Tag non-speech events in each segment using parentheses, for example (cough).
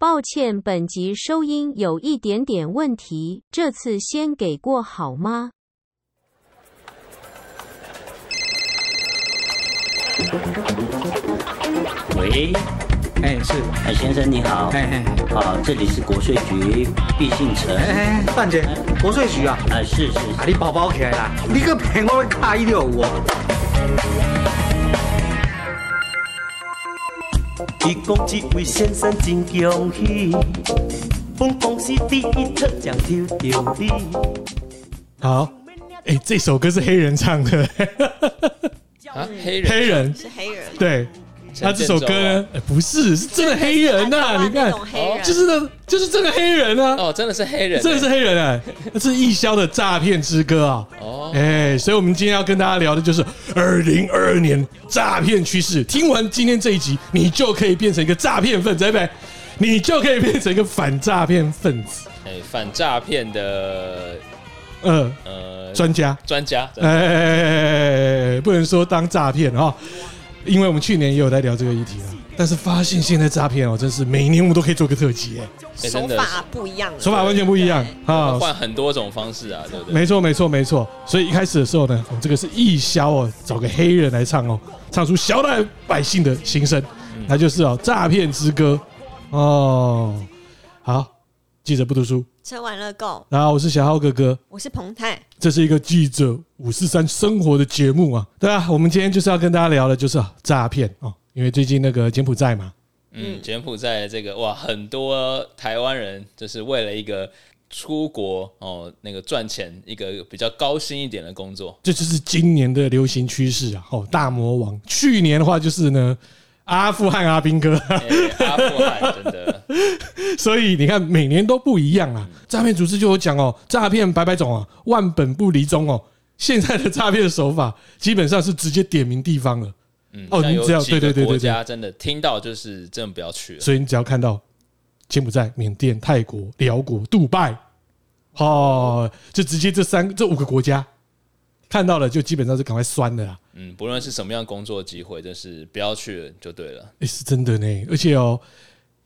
抱歉，本集收音有一点点问题，这次先给过好吗？喂，哎，是，哎，先生你好，哎哎，好，这里是国税局毕信成，哎哎，范姐，国税局啊，啊，是是是，啊，你包包起来啦，你个骗我的卡一六五哦。提供这位先生真恭喜，本公司第一特奖抽到你。好，哎，这首歌是黑人唱的，啊，黑人，黑人是黑人，对，他这首歌呢，哎，不是，是真的黑人呐，你看，就是那，就是这个黑人啊，哦，真的是黑人，真的是黑人哎，这是义消的诈骗之歌啊，哦，哎，所以我们今天要跟大家聊的就是二零二二年诈骗趋势。听完今天这一集，你就可以变成一个诈骗分子，对不对？你就可以变成一个反诈骗分子，哎，反诈骗的。呃呃，专家专家，哎，不能说当诈骗哈，因为我们去年也有在聊这个议题啊，但是发现现在诈骗哦，真是每年我们都可以做个特辑哎，手法不一样，手法完全不一样啊，换很多种方式啊，对不对？没错，没错，没错。所以一开始的时候呢，我们这个是义消哦，找个黑人来唱哦，唱出小老百姓的心声，那就是哦，诈骗之歌哦，好。记者不读书，吃完了够。然后我是小浩哥哥，我是彭泰，这是一个记者五四三生活的节目啊。对啊，我们今天就是要跟大家聊的，就是诈骗哦。因为最近那个柬埔寨嘛，嗯，柬埔寨这个哇，很多台湾人就是为了一个出国哦，那个赚钱一个比较高薪一点的工作，这就是今年的流行趋势啊。哦，大魔王，去年的话就是呢。阿富汗阿兵哥，阿富汗真的，(laughs) 所以你看每年都不一样啊。诈骗组织就有讲哦，诈骗百百种啊，万本不离宗哦。现在的诈骗手法基本上是直接点名地方了。嗯，哦，你只要对对对对，国家真的听到就是真的不要去了。所以你只要看到柬埔寨、缅甸、泰国、辽国、杜拜，哦，就直接这三这五个国家。看到了就基本上是赶快酸的啦。嗯，不论是什么样工作机会，就是不要去了就对了。哎，是真的呢，而且哦，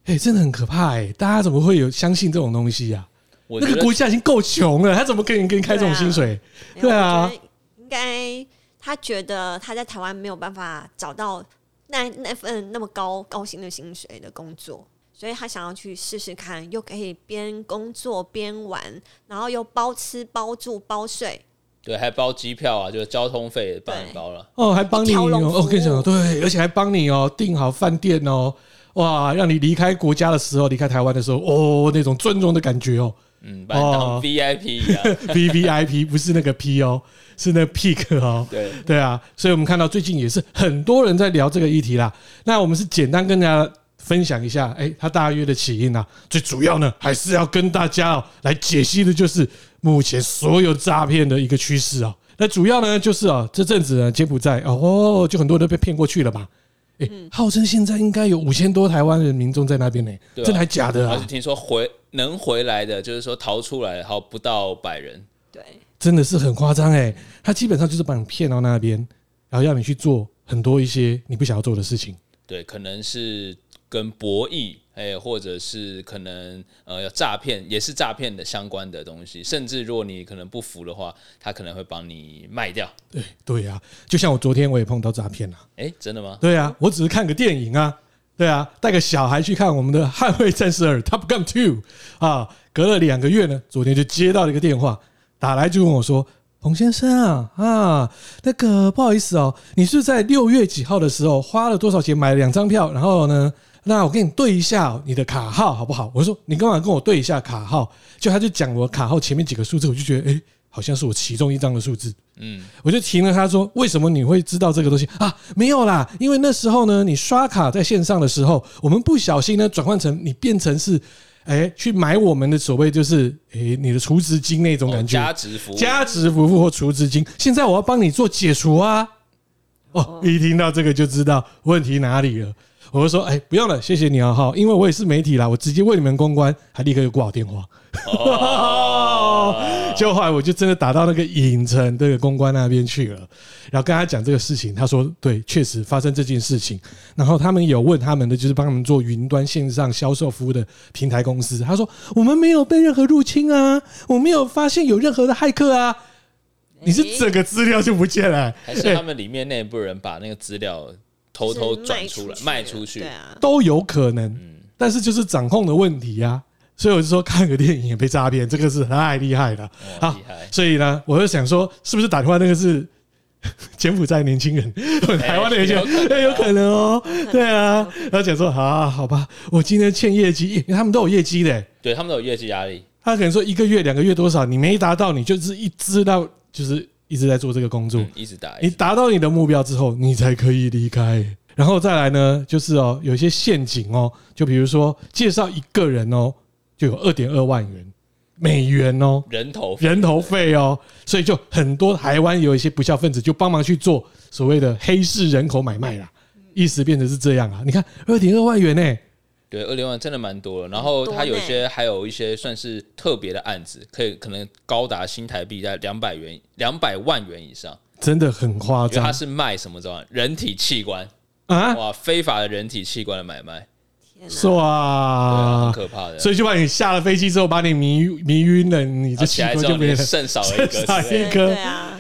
哎，真的很可怕哎！大家怎么会有相信这种东西啊？那个国家已经够穷了，他怎么可以给你开这种薪水？对啊，应该他觉得他在台湾没有办法找到那那份那么高高薪的薪水的工作，所以他想要去试试看，又可以边工作边玩，然后又包吃包住包睡。对，还包机票啊，就是交通费帮你包了。哦，还帮你哦，我跟你讲，对，而且还帮你哦订好饭店哦，哇，让你离开国家的时候，离开台湾的时候，哦，那种尊重的感觉哦，嗯，把你当 VIP 啊，(laughs) V V I P 不是那个 P 哦，是那个 Peak 哦，对。对啊，所以我们看到最近也是很多人在聊这个议题啦，那我们是简单跟大家分享一下，哎，它大约的起因啊，最主要呢还是要跟大家哦来解析的就是。目前所有诈骗的一个趋势啊，那主要呢就是啊，这阵子呢柬埔寨哦，就很多人都被骗过去了嘛。哎，号称现在应该有五千多台湾的民众在那边呢，真的还假的啊？而且听说回能回来的，就是说逃出来好不到百人。对，真的是很夸张哎，他基本上就是把你骗到那边，然后要你去做很多一些你不想要做的事情。对，可能是跟博弈。哎，或者是可能呃，要诈骗，也是诈骗的相关的东西。甚至如果你可能不服的话，他可能会帮你卖掉。对对呀，就像我昨天我也碰到诈骗了。哎，真的吗？对啊，我只是看个电影啊。对啊，带个小孩去看我们的《捍卫战士二》Top Gun Two 啊。隔了两个月呢，昨天就接到了一个电话，打来就问我说：“彭先生啊啊，那个不好意思哦，你是在六月几号的时候花了多少钱买了两张票？然后呢？”那我跟你对一下你的卡号好不好？我说你干嘛跟我对一下卡号？就他就讲我卡号前面几个数字，我就觉得哎，好像是我其中一张的数字。嗯，我就提了他说，为什么你会知道这个东西啊？没有啦，因为那时候呢，你刷卡在线上的时候，我们不小心呢转换成你变成是哎去买我们的所谓就是哎你的储值金那种感觉，加值服务，加值服务或储值金。现在我要帮你做解除啊！哦，一听到这个就知道问题哪里了。我就说，哎，不用了，谢谢你啊，哈，因为我也是媒体啦，我直接为你们公关，还立刻就挂好电话。哦，结 (laughs) 就后来我就真的打到那个影城这个公关那边去了，然后跟他讲这个事情，他说对，确实发生这件事情。然后他们有问他们的就是帮他们做云端线上销售服务的平台公司，他说我们没有被任何入侵啊，我没有发现有任何的骇客啊。你是整个资料就不见了，还是他们里面内部人把那个资料偷偷转出来卖出去？对啊，都有可能。但是就是掌控的问题呀。所以我就说看个电影也被诈骗，这个是太厉害了。好，所以呢，我就想说，是不是打电话那个是 (laughs) 柬埔寨年轻人，(laughs) 台湾的年轻人？哎，有可能哦。对啊，然后讲说，好，好吧，我今天欠业绩，他们都有业绩的，对他们都有业绩压力。他可能说一个月、两个月多少，你没达到，你就是一知道。就是一直在做这个工作，嗯、一直打。你达到你的目标之后，你才可以离开。然后再来呢，就是哦，有一些陷阱哦，就比如说介绍一个人哦，就有二点二万元美元哦，人头人头费哦，所以就很多台湾有一些不孝分子就帮忙去做所谓的黑市人口买卖啦，意思变成是这样啊。你看二点二万元呢、欸。对，二零万真的蛮多了。然后他有些还有一些算是特别的案子，可以可能高达新台币在两百元、两百万元以上，真的很夸张。他是卖什么知道吗？人体器官啊！哇，非法的人体器官的买卖，是哇，很可怕的。所以就把你下了飞机之后，把你迷迷晕了，你这器官就没了，肾少了一个，少一颗，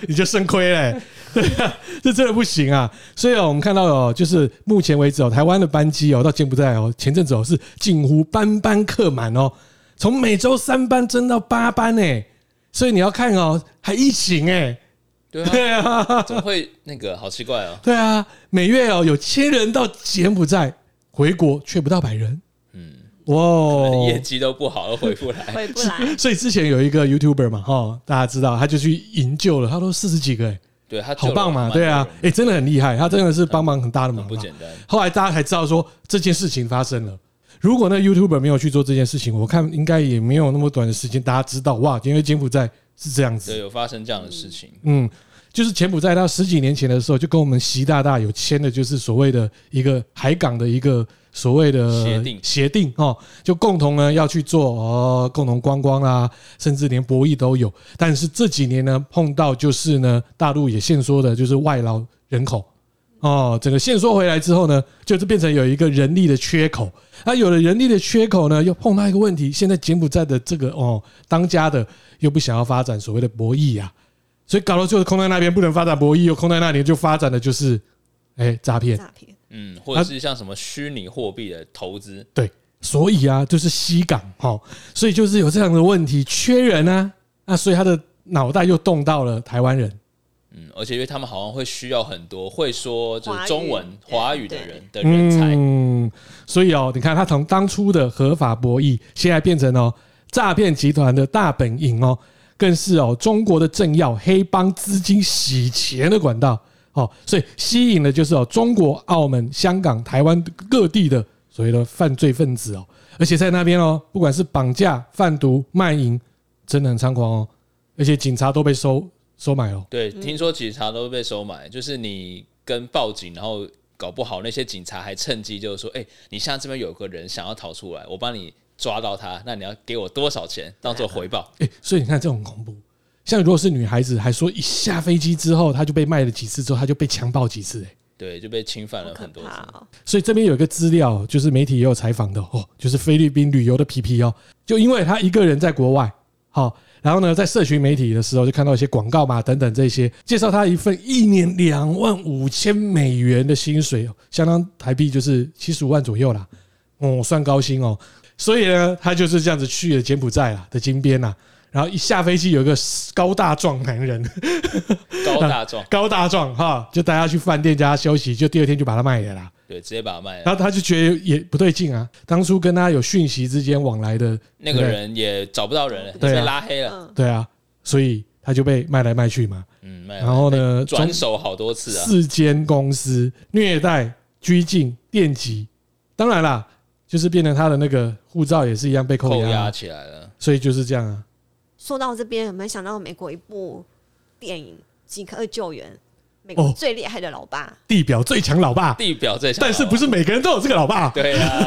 你就肾亏嘞。对啊，这真的不行啊！所以哦，我们看到哦，就是目前为止哦，台湾的班机哦，到柬埔寨哦，前阵子哦是近乎班班客满哦，从每周三班增到八班哎，所以你要看哦，还疫情哎，对啊，(laughs) 怎么会那个好奇怪哦？对啊，每月哦有千人到柬埔寨回国，却不到百人，嗯，哇，业绩都不好，回不来，回不来。(laughs) 所以之前有一个 YouTuber 嘛，哈，大家知道，他就去营救了，他都四十几个哎。对他好棒嘛，对啊，哎，真的很厉害，他真的是帮忙很大的忙，不简单。后来大家才知道说这件事情发生了。如果那 YouTuber 没有去做这件事情，我看应该也没有那么短的时间，大家知道哇，因为柬埔寨是这样子，对，有发生这样的事情。嗯，就是柬埔寨他十几年前的时候，就跟我们习大大有签的，就是所谓的一个海港的一个。所谓的协定协定哦，就共同呢要去做哦，共同观光啊，甚至连博弈都有。但是这几年呢，碰到就是呢，大陆也限缩的，就是外劳人口哦，整个限缩回来之后呢，就是变成有一个人力的缺口。那有了人力的缺口呢，又碰到一个问题，现在柬埔寨的这个哦，当家的又不想要发展所谓的博弈呀，所以搞到最后空在那边不能发展博弈，又空在那里就发展的就是哎诈骗。诈骗。嗯，或者是像什么虚拟货币的投资，对，所以啊，就是西港哈，所以就是有这样的问题，缺人啊，那所以他的脑袋又动到了台湾人，嗯，而且因为他们好像会需要很多会说就是中文华语的人的人才，嗯，所以哦，你看他从当初的合法博弈，现在变成哦诈骗集团的大本营哦，更是哦中国的政要黑帮资金洗钱的管道。哦，所以吸引的就是哦，中国、澳门、香港、台湾各地的所谓的犯罪分子哦，而且在那边哦，不管是绑架、贩毒、卖淫，真的很猖狂哦，而且警察都被收收买哦。对，听说警察都被收买，就是你跟报警，然后搞不好那些警察还趁机就是说，哎，你现在这边有个人想要逃出来，我帮你抓到他，那你要给我多少钱当做回报？哎，所以你看这种恐怖。像如果是女孩子，还说一下飞机之后，她就被卖了几次之后，她就被强暴几次，哎，对，就被侵犯了很多次。所以这边有一个资料，就是媒体也有采访的哦，就是菲律宾旅游的皮皮哦，就因为他一个人在国外，好，然后呢，在社群媒体的时候就看到一些广告嘛，等等这些，介绍他一份一年两万五千美元的薪水，相当台币就是七十五万左右啦，哦，算高薪哦。所以呢，他就是这样子去了柬埔寨啦的金边呐。然后一下飞机，有一个高大壮男人，高大壮，(laughs) 高大壮哈，就带他去饭店叫他休息，就第二天就把他卖了啦。对，直接把他卖了。然后他就觉得也不对劲啊，当初跟他有讯息之间往来的那个人也找不到人了，被拉黑了。对啊，所以他就被卖来卖去嘛。嗯，然后呢，转手好多次啊，四间公司虐待、拘禁、电击，当然啦，就是变成他的那个护照也是一样被扣押起来了。所以就是这样啊。说到这边，有没有想到美国一部电影《即刻救援》？美国最厉害的老爸，地表最强老爸，地表最强，但是不是每个人都有这个老爸？对啊，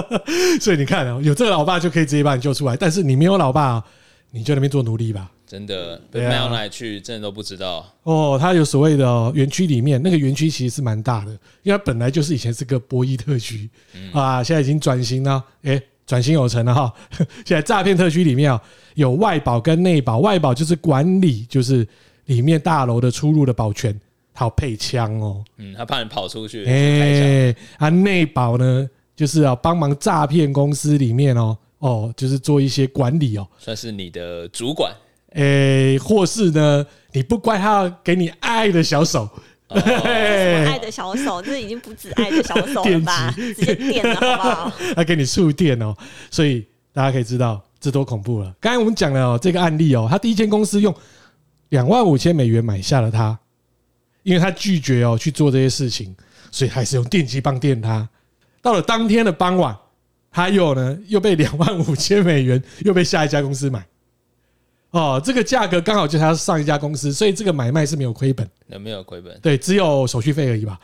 (laughs) 所以你看哦，有这个老爸就可以直接把你救出来，但是你没有老爸，你就在那边做奴隶吧？真的被对啊卖到哪里去，真的都不知道。哦，他有所谓的哦，园区里面那个园区其实是蛮大的，因为它本来就是以前是个博弈特区啊，现在已经转型了，哎，转型有成了哈。(laughs) 现在诈骗特区里面啊，有外保跟内保，外保就是管理，就是里面大楼的出入的保全，还有配枪哦。嗯，他怕你跑出去开枪。哎，啊，内保呢，就是啊，帮忙诈骗公司里面哦，哦，就是做一些管理哦。算是你的主管。诶，或是呢，你不乖，他要给你爱的小手，(laughs) 什么爱的小手，这已经不止爱的小手了吧？直接电了，好不好？(laughs) 他给你触电哦，所以大家可以知道这多恐怖了。刚才我们讲了哦，这个案例哦，他第一间公司用两万五千美元买下了他，因为他拒绝哦去做这些事情，所以还是用电击棒电他。到了当天的傍晚，他又呢又被两万五千美元又被下一家公司买。哦，这个价格刚好就是他上一家公司，所以这个买卖是没有亏本，有没有亏本？对，只有手续费而已吧。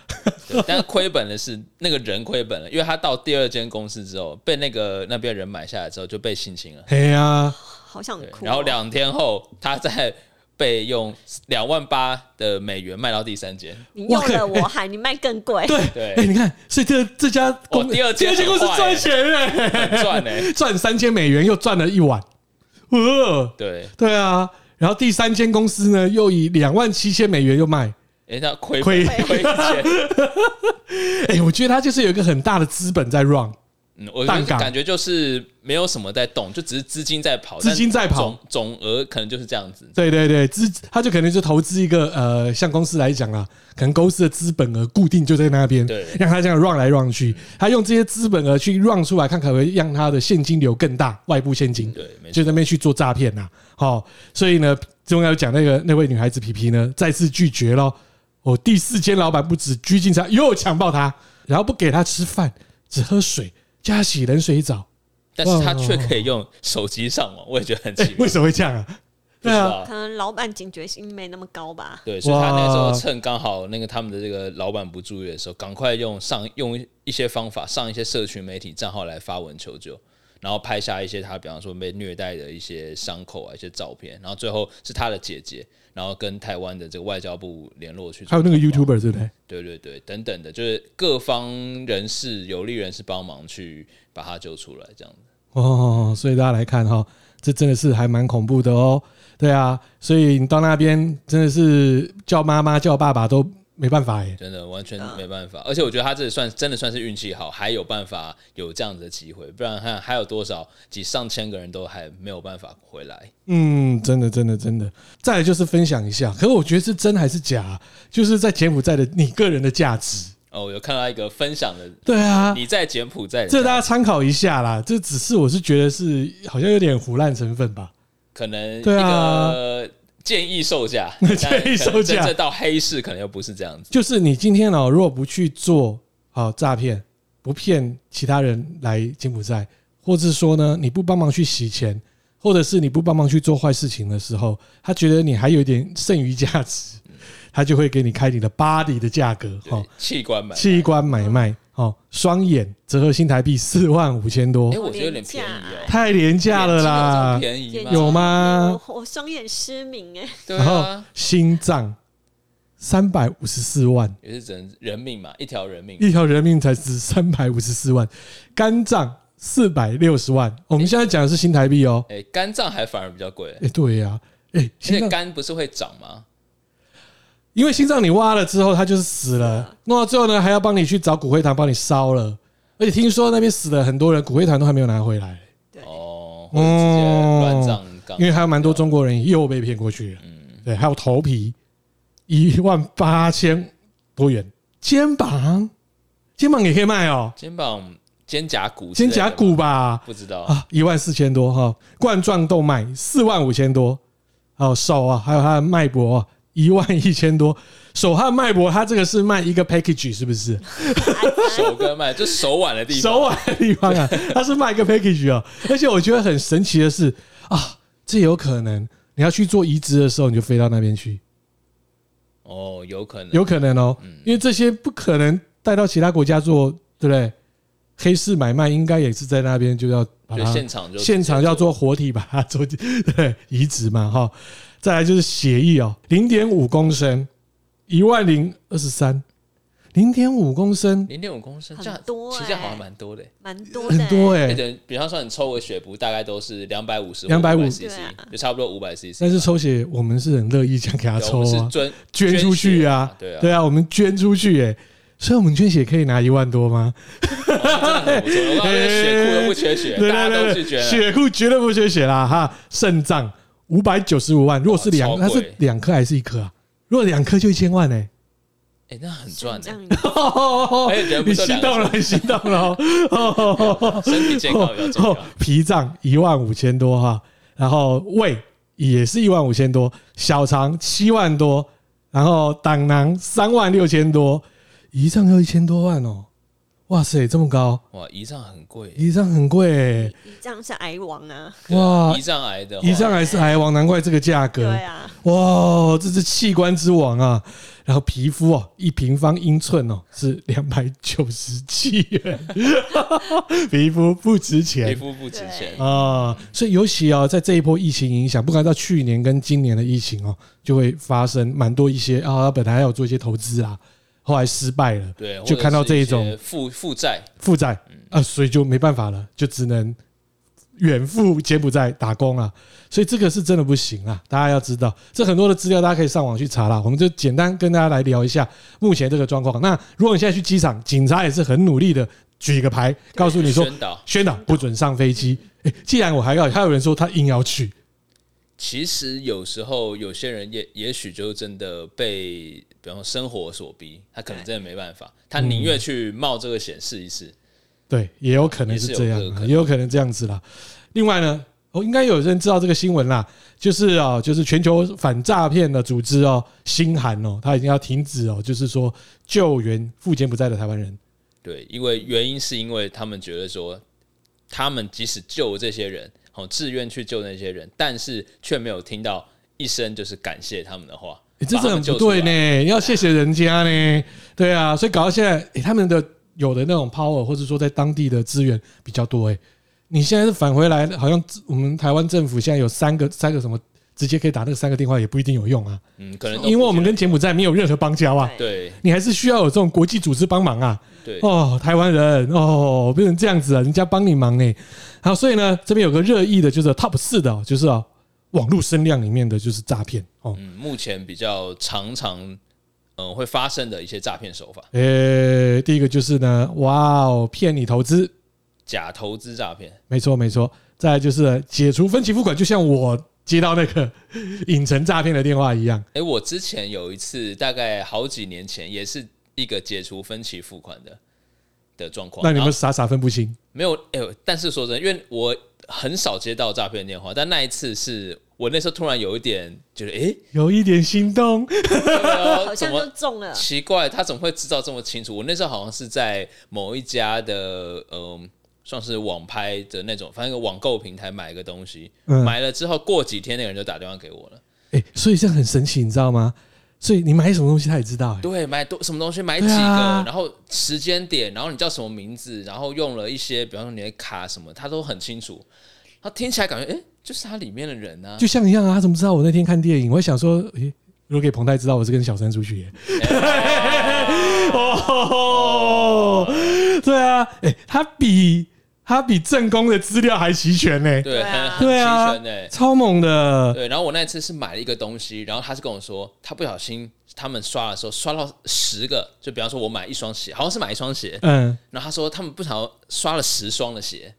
对 (laughs) 但是亏本的是那个人亏本了，因为他到第二间公司之后，被那个那边人买下来之后就被性侵了。哎呀，好想哭哦。然后两天后，他在被用两万八的美元卖到第三间。你用了我还你卖更贵。对对哎，你看，所以这这家公哦第二间间公司赚钱哎，赚呢？(laughs) 赚三千美元又赚了一碗，呃，对，对啊。然后第三间公司呢，又以两万七千美元又卖，哎，他亏亏亏钱。(laughs) 哎，我觉得他就是有一个很大的资本在 run，嗯，我淡港感觉就是没有什么在动，就只是资金在跑，资金在跑总总额可能就是这样子。对对对，资他就可能就投资一个呃，像公司来讲啊，可能公司的资本额固定就在那边，对让他这样 run 来 run 去，他用这些资本额去 run 出来，看可不可以让他的现金流更大，外部现金，对就在那边去做诈骗呐。好，所以呢，中要讲那个那位女孩子皮皮呢，再次拒绝咯。哦，第四间老板不止拘禁他，又强暴他，然后不给他吃饭，只喝水，加洗冷水澡。但是他却可以用手机上网，我也觉得很奇 (laughs) 哎，妙。为什么会这样啊？对啊，可能老板警觉性没那么高吧。对，所以他那时候趁刚好那个他们的这个老板不注意的时候，赶快用上用一些方法上一些社群媒体账号来发文求救，然后拍下一些他比方说被虐待的一些伤口啊、一些照片，然后最后是他的姐姐，然后跟台湾的这个外交部联络去，还有那个 YouTuber 对不对？对对对，等等的，就是各方人士有利人士帮忙去把他救出来，这样子。哦，所以大家来看哈，这真的是还蛮恐怖的哦。对啊，所以你到那边真的是叫妈妈叫爸爸都没办法耶。真的完全没办法，而且我觉得他这算真的算是运气好，还有办法有这样子的机会，不然看还有多少几上千个人都还没有办法回来。嗯，真的，真的，真的。再来就是分享一下，可是我觉得是真还是假，就是在柬埔寨的你个人的价值。哦，有看到一个分享的，对啊，你在柬埔寨这大家参考一下啦。这只是我是觉得是好像有点唬烂成分吧。可能一对啊个建议售价，(laughs) 建议售价。这到黑市可能又不是这样子。就是你今天哦，如果不去做好诈骗，不骗其他人来柬埔寨，或者是说呢，你不帮忙去洗钱，或者是你不帮忙去做坏事情的时候，他觉得你还有一点剩余价值，他就会给你开你的 body 的价格哈，器官买卖，器官买卖哦，双眼折合新台币四万五千多哎，，我觉得有点便宜哦，太廉价了啦，便宜吗？有吗？我我双眼失明哎，对然后啊，心脏三百五十四万。也是人人命嘛，一条人命。一条人命才值三百五十四万，肝脏四百六十万。我们现在讲的是新台币哦。哎，肝脏还反而比较贵，哎，对呀，哎，因为心脏，肝不是会长吗？因为心脏你挖了之后，它就是死了。弄到最后呢，还要帮你去找骨灰堂帮你烧了。而且听说那边死了很多人，骨灰堂都还没有拿回来，哦，或者直接乱葬岗，因为还有蛮多中国人又被骗过去了。对，还有头皮一万八千多元，肩膀？肩膀也可以卖哦，肩膀、肩胛骨、肩胛骨吧。不知道。啊，一万四千多哈，冠状动脉四万五千多，还有手啊，还有它的脉搏一万一千多，手汗脉搏，它这个是卖一个 package 是不是？(laughs) 手跟脉，就手腕的地方，手腕的地方啊，它是卖一个 package 哦，而且我觉得很神奇的是啊，这有可能你要去做移植的时候，你就飞到那边去，哦，有可能，有可能哦，因为这些不可能带到其他国家做，对不对？黑市买卖应该也是在那边就要把就它现场就现场要做活体把它做对移植嘛哈。再来就是血液哦，零点五公升，一万零二十三，零点五公升，零点五公升，这样很多欸其实好像蛮多的。蛮多的、很多哎、比方说你抽个血不大概都是两百五十250 cc，对啊就差不多五百 cc。但是抽血我们是很乐意这样给他抽啊，我们是捐捐出去啊，对啊，对啊，我们捐出去哎、所以我们捐血可以拿一万多吗？真的很不错。我告诉你，血库都不缺血，(laughs) 对大家对对都去捐了。血库绝对不缺血啦哈！肾脏五百九十五万，如果是两，它是两颗还是一颗啊？如果两颗就一千万呢、哎，那很赚的，这样欸。而 (laughs) 且人不你心动了，你心动了哦。(laughs) 身体健康比较重要哦。脾脏一万五千多哈，然后胃也是一万五千多，小肠七万多，然后胆囊三万六千多，胰脏要一千多万哦。哇塞，这么高！哇，胰脏很贵，胰脏很贵、欸，这样是癌王啊！哇胰脏癌的话，胰脏癌是癌王，难怪这个价格。对啊，哇，这是器官之王啊！然后皮肤哦，一平方英寸哦是两百九十七元，(laughs) 皮肤不值钱皮钱肤不值钱对。啊！所以尤其啊，在这一波疫情影响，不管到去年跟今年的疫情哦，就会发生蛮多一些啊，本来还有做一些投资啊，后来失败了，对，就看到这一种负负债，负债啊，所以就没办法了，就只能远赴柬埔寨打工了。所以这个是真的不行啊！大家要知道，这很多的资料大家可以上网去查啦。我们就简单跟大家来聊一下目前这个状况。那如果你现在去机场，警察也是很努力的举一个牌，告诉你说宣导宣导不准上飞机。诶，既然我还要，还有人说他硬要去，其实有时候有些人也也许就真的被，比方说生活所逼，他可能真的没办法，他宁愿去冒这个险试一试。对，也有可能是这样啊，也有可能也有可能这样子啦。另外呢，哦，应该有人知道这个新闻啦，就是啊，就是全球反诈骗的组织哦，新韩哦，他已经要停止哦，就是说救援赴柬埔寨的台湾人。对，因为原因是因为他们觉得说，他们即使救这些人，哦，自愿去救那些人，但是却没有听到一声就是感谢他们的话。欸、这是很不对呢，要谢谢人家呢。对啊，所以搞到现在，欸、他们的有的那种 power，或者说在当地的资源比较多。哎，你现在是返回来，好像我们台湾政府现在有三个三个什么，直接可以打那个三个电话，也不一定有用啊。嗯，可能因为我们跟柬埔寨没有任何邦交啊。对你还是需要有这种国际组织帮忙啊。对哦，台湾人哦，变成这样子啊，人家帮你忙呢。好，所以呢，这边有个热议的，就是 top 四的，就是啊，网络声量里面的就是诈骗哦。嗯，目前比较常常嗯会发生的一些诈骗手法，呃，第一个就是呢，哇哦，骗你投资，假投资诈骗。没错没错。再来就是解除分期付款，就像我接到那个 (laughs) 影城诈骗的电话一样。哎，我之前有一次，大概好几年前，也是一个解除分期付款的的状况。那你们傻傻分不清，没有？哎呦，但是说真的，因为我很少接到诈骗电话，但那一次是我那时候突然有一点觉得，哎，有一点心动。好像就中了。奇怪，他怎么会知道这么清楚？我那时候好像是在某一家的，嗯，算是网拍的那种，反正一个网购平台买一个东西，嗯买了之后过几天那个人就打电话给我了。哎，所以这样很神奇，你知道吗？所以你买什么东西他也知道、欸。对，买多什么东西，买几个，啊然后时间点，然后你叫什么名字，然后用了一些，比方说你的卡什么，他都很清楚。他听起来感觉，哎，就是他里面的人啊。就像一样啊，他怎么知道我那天看电影？我想说，诶，如果给彭泰知道我是跟小三出去耶，(laughs) 哦，对啊，诶，他比他比正宫的资料还齐全呢，对，很啊很齐全的。超猛的，对，然后我那一次是买了一个东西，然后他是跟我说，他不小心他们刷的时候刷到十个，就比方说我买一双鞋，好像是买一双鞋，嗯，然后他说他们不小心刷了十双的鞋。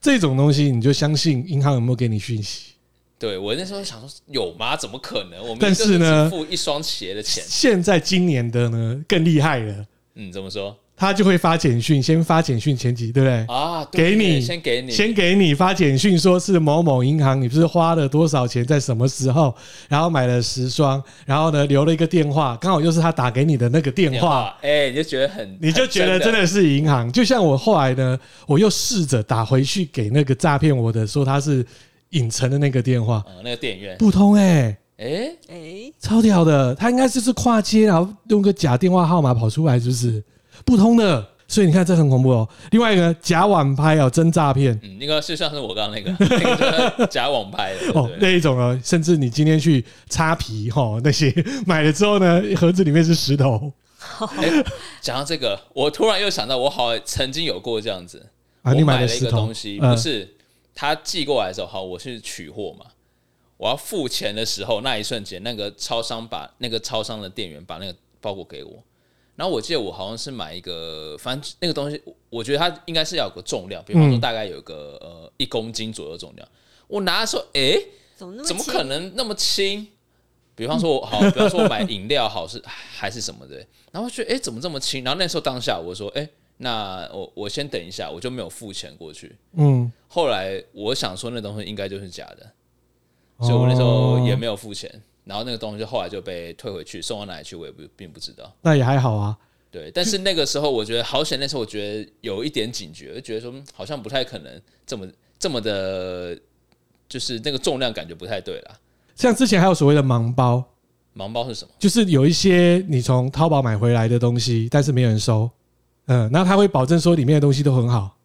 这种东西你就相信银行有没有给你讯息？对我那时候想说有吗？怎么可能？我们但是呢付一双鞋的钱，现在今年的呢更厉害了，嗯，怎么说他就会发简讯，先发简讯前几，对不对？啊？对给你先给你，先给你发简讯，说是某某银行，你不是花了多少钱，在什么时候，然后买了十双，然后呢留了一个电话，刚好又是他打给你的那个电话。电话，，哎，你就觉得很，你就觉得真的是银行。就像我后来呢，我又试着打回去给那个诈骗我的，说他是影城的那个电话，嗯，那个电影院，不通哎、哎，哎，超屌的，他应该就是跨街，然后用个假电话号码跑出来，是不是不通的？所以你看这很恐怖哦。另外一个假网拍哦，真诈骗。嗯，应该是像是我刚刚那个 (laughs) 那个就是假网拍的哦，那一种哦，甚至你今天去擦皮哈、哦，那些 (laughs) 买了之后呢，盒子里面是石头。哎，讲到这个，我突然又想到，我好曾经有过这样子。啊，我买了一个东西，不是他寄过来的时候，好，我去取货嘛。我要付钱的时候，那一瞬间，那个超商把那个超商的店员把那个包裹给我。然后我记得我好像是买一个，反正那个东西，我觉得它应该是要有个重量，比方说大概有个呃一公斤左右重量。我拿的时候，哎，怎么怎么可能那么轻？比方说我好，比方说我买饮料好是还是什么的，然后我觉得哎怎么这么轻？然后那时候当下我说哎。那我我先等一下，我就没有付钱过去。嗯，后来我想说那东西应该就是假的，所以我那时候也没有付钱。然后那个东西就后来就被退回去，送到哪里去我也不并不知道。那也还好啊。对，但是那个时候我觉得好险，那时候我觉得有一点警觉，就觉得说好像不太可能这么这么的，就是那个重量感觉不太对了。像之前还有所谓的盲包，盲包是什么？就是有一些你从淘宝买回来的东西，但是没有人收。嗯，然后他会保证说里面的东西都很好，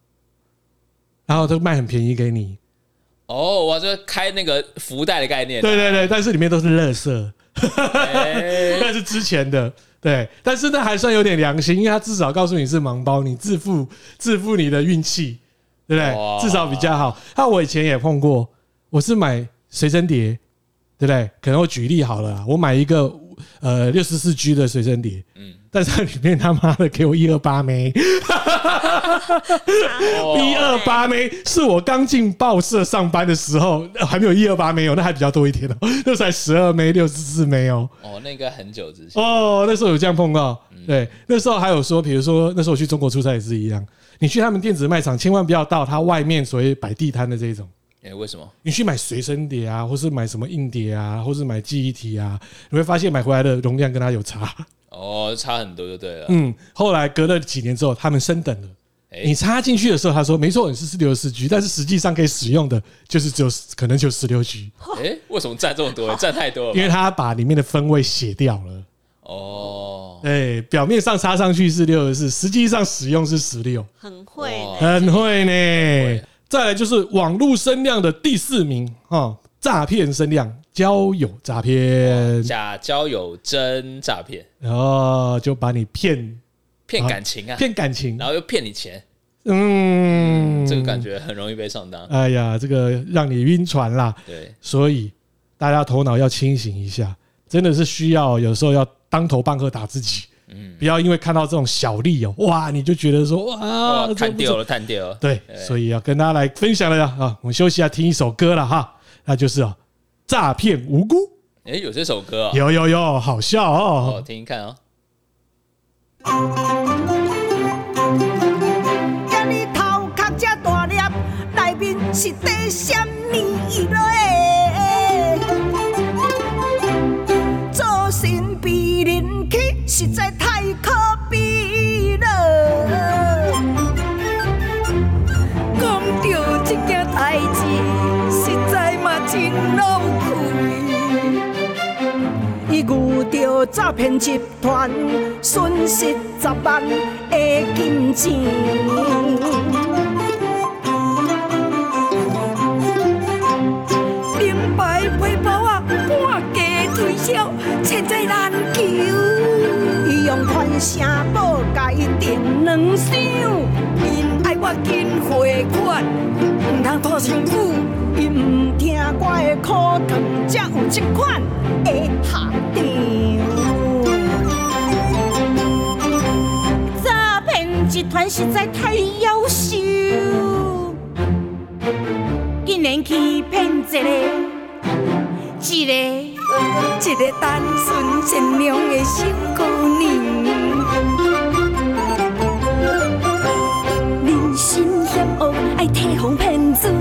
然后都卖很便宜给你。哦，我就开那个福袋的概念。对对对，但是里面都是垃圾，(laughs) 那是之前的。对，但是那还算有点良心，因为他至少告诉你是盲包，你自负自负你的运气，对不对？至少比较好。那我以前也碰过，我是买随身碟，对不对？可能我举例好了，我买一个呃六十四 G 的随身碟，嗯。但是里面他妈的给我一二八枚，(laughs) 一二八枚是我刚进报社上班的时候还没有一二八枚哦，那还比较多一点哦，(laughs) 那才十二枚六十四枚哦。哦，那个很久之前哦，那时候有这样碰到，对，那时候还有说，比如说那时候我去中国出差也是一样，你去他们电子卖场，千万不要到他外面所谓摆地摊的这种。哎，为什么？你去买随身碟啊，或是买什么硬碟啊，或是买记忆体啊，你会发现买回来的容量跟它有差。哦，差很多就对了。嗯，后来隔了几年之后，他们升等了。你插进去的时候，他说没错，你是六十四 G，但是实际上可以使用的就是只有可能就十六 G。哎，为什么占这么多？占太多了。因为他把里面的分位写掉了。哦，哎，表面上插上去是六十四，实际上使用是十六。很会，很会呢。再来就是网络声量的第四名啊，诈骗声量。交友诈骗，假交友真诈骗，然后就把你骗骗感情啊，骗感情，然后又骗你钱，嗯，这个感觉很容易被上当。哎呀，这个让你晕船啦。对，所以大家头脑要清醒一下，真的是需要有时候要当头棒喝打自己，嗯，不要因为看到这种小利哦，哇，你就觉得说哇，贪掉了，贪掉了。对，所以要跟大家来分享了呀啊，我们休息一下，听一首歌了哈，那就是啊。诈骗无辜，哎，有这首歌啊？有有有，好笑哦！我听一看伊日头壳遮大粒，内面是袋虾米？伊落的，做神人欺，实在太可。啊。诈骗集团损失十万的金钱，名牌背包啊，半价推销，千载难求。伊用传声宝甲伊订两箱，因爱我紧汇款，毋通拖辛苦，伊毋听我的苦糖，才有这款的下场。实在太优秀，竟然欺骗一个一个一个单纯善良的小姑娘，人心险恶，爱提防骗子，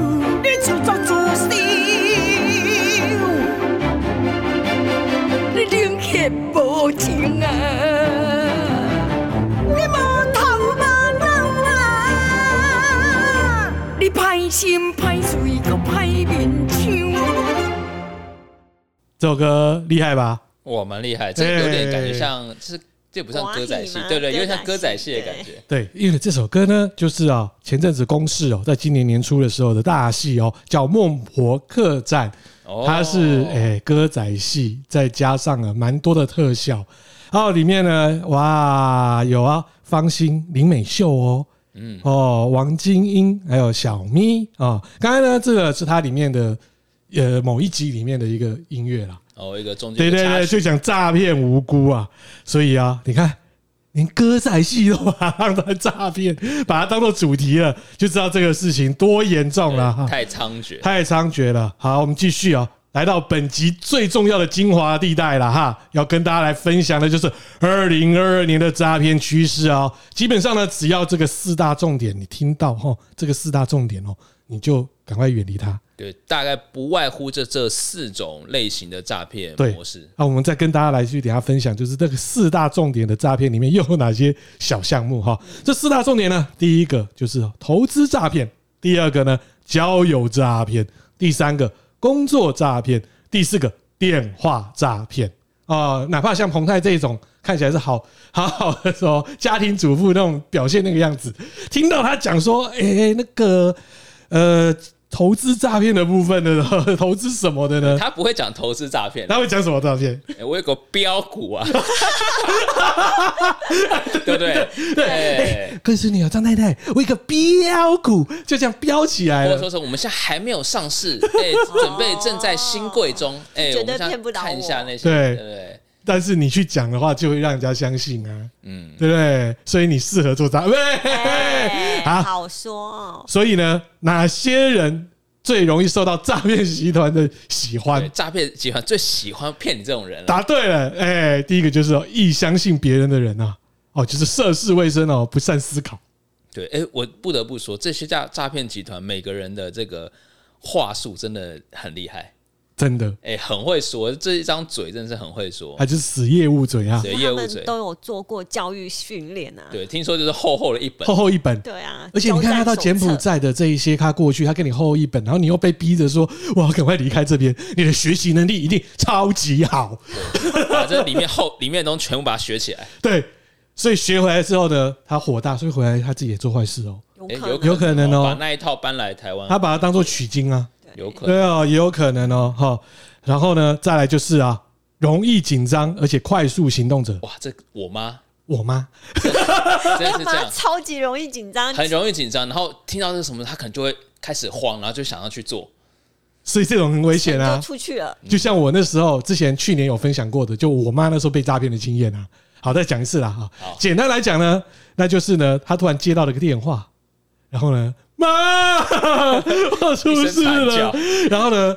这首歌厉害吧？我，蛮厉害，这有点感觉像，是这不像歌仔戏华语，吗对对，有点像歌歌仔戏的感觉。对，因为这首歌呢，就是啊，前阵子公视哦，在今年年初的时候的大戏哦，叫《孟婆客栈》，哦它是诶歌仔戏，再加上了蛮多的特效，然后里面呢，哇，有啊，方心、林美秀哦，嗯，哦，王晶英，还有小咪啊，刚才呢，这个是它里面的呃某一集里面的一个音乐啦。哦，一个中间对对对，就讲诈骗无辜啊，所以啊，你看，连歌仔戏都把它当成诈骗，把它当做主题了，就知道这个事情多严重了哈，太猖獗，太猖獗了。好，我们继续啊，来到本集最重要的精华地带了哈，要跟大家来分享的就是二零二二年的诈骗趋势啊。基本上呢，只要这个四大重点你听到哈，这个四大重点哦，你就赶快远离它。对，大概不外乎这这四种类型的诈骗对模式。那我们再跟大家来去等下分享，就是这个四大重点的诈骗里面又有哪些小项目哈？这四大重点呢，第一个就是投资诈骗，第二个呢交友诈骗，第三个工作诈骗，第四个电话诈骗啊。哪怕像彭泰这种看起来是好好好的 (laughs) (laughs) 说家庭主妇那种表现那个样子，听到他讲说，哎，那个呃。投资诈骗的部分的，(laughs) 投资什么的呢？他不会讲投资诈骗，他会讲什么诈骗？欸？我有个标股啊，(laughs) 对不对？对，可是你有张太太，我一个标股就这样标起来了。或者说是我们现在还没有上市，哎、欸，准备正在新贵中，哎、欸，我们现在看一下那些，对对对。但是你去讲的话，就会让人家相信啊，嗯，对不对？所以你适合做诈骗，欸、好，好说哦。所以呢，哪些人最容易受到诈骗集团的喜欢？诈骗集团最喜欢骗你这种人。答对了，哎，第一个就是易相信别人的人啊，哦，就是涉世未深哦，不善思考。对，哎，我不得不说，这些诈诈骗集团每个人的这个话术真的很厉害。真的，哎，很会说，这一张嘴真的是很会说，还是死业务嘴啊！死业务嘴都有做过教育训练啊。对，听说就是厚厚的一本，厚厚一本。对啊，而且你看他到柬埔寨的这一些，他过去他跟你厚厚一本，然后你又被逼着说，我要赶快离开这边，你的学习能力一定超级好，(laughs) 把这里面厚里面的东西全部把它学起来。对，所以学回来之后呢，他火大，所以回来他自己也做坏事哦，有有可能哦，把那一套搬来台湾，他把它当做取经啊。有可能对哦，也有可能哦，哈。然后呢，再来就是啊，容易紧张而且快速行动者。哇，这我妈，我妈，(laughs) 真的是这样，超级容易紧张，很容易紧张。然后听到这是什么，她可能就会开始慌，然后就想要去做。所以这种很危险啊，出去了。就像我那时候之前去年有分享过的，就我妈那时候被诈骗的经验啊。好，再讲一次啦哈。简单来讲呢，那就是呢，她突然接到了一个电话，然后呢。(laughs) 妈，我出事了。然后呢，